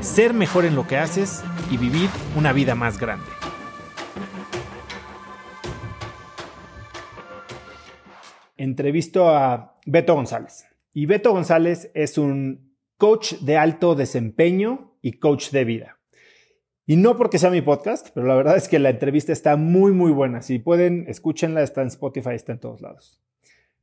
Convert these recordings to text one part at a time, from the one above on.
ser mejor en lo que haces y vivir una vida más grande. Entrevisto a Beto González. Y Beto González es un coach de alto desempeño y coach de vida. Y no porque sea mi podcast, pero la verdad es que la entrevista está muy, muy buena. Si pueden, escúchenla, está en Spotify, está en todos lados.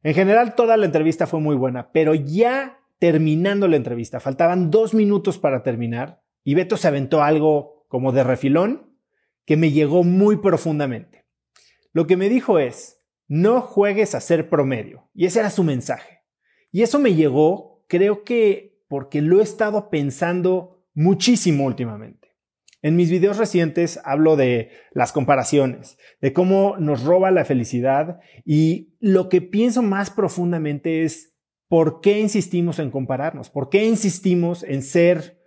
En general, toda la entrevista fue muy buena, pero ya terminando la entrevista, faltaban dos minutos para terminar y Beto se aventó algo como de refilón que me llegó muy profundamente. Lo que me dijo es, no juegues a ser promedio. Y ese era su mensaje. Y eso me llegó, creo que porque lo he estado pensando muchísimo últimamente. En mis videos recientes hablo de las comparaciones, de cómo nos roba la felicidad y lo que pienso más profundamente es por qué insistimos en compararnos, por qué insistimos en ser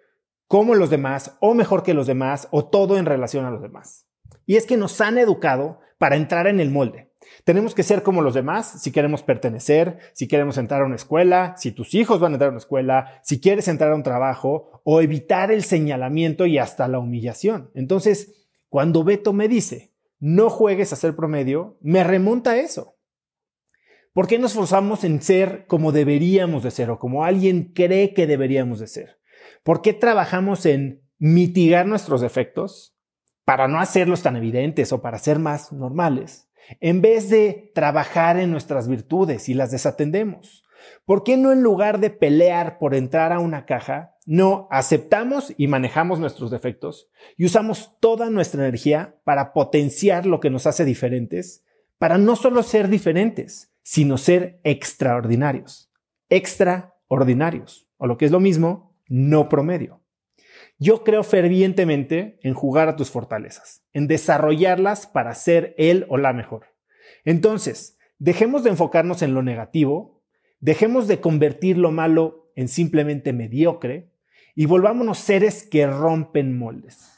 como los demás o mejor que los demás o todo en relación a los demás. Y es que nos han educado para entrar en el molde. Tenemos que ser como los demás si queremos pertenecer, si queremos entrar a una escuela, si tus hijos van a entrar a una escuela, si quieres entrar a un trabajo o evitar el señalamiento y hasta la humillación. Entonces, cuando Beto me dice, no juegues a ser promedio, me remonta a eso. ¿Por qué nos forzamos en ser como deberíamos de ser o como alguien cree que deberíamos de ser? ¿Por qué trabajamos en mitigar nuestros defectos para no hacerlos tan evidentes o para ser más normales? en vez de trabajar en nuestras virtudes y las desatendemos? ¿Por qué no en lugar de pelear por entrar a una caja, no aceptamos y manejamos nuestros defectos y usamos toda nuestra energía para potenciar lo que nos hace diferentes, para no solo ser diferentes, sino ser extraordinarios, extraordinarios, o lo que es lo mismo, no promedio. Yo creo fervientemente en jugar a tus fortalezas, en desarrollarlas para ser él o la mejor. Entonces, dejemos de enfocarnos en lo negativo, dejemos de convertir lo malo en simplemente mediocre y volvámonos seres que rompen moldes.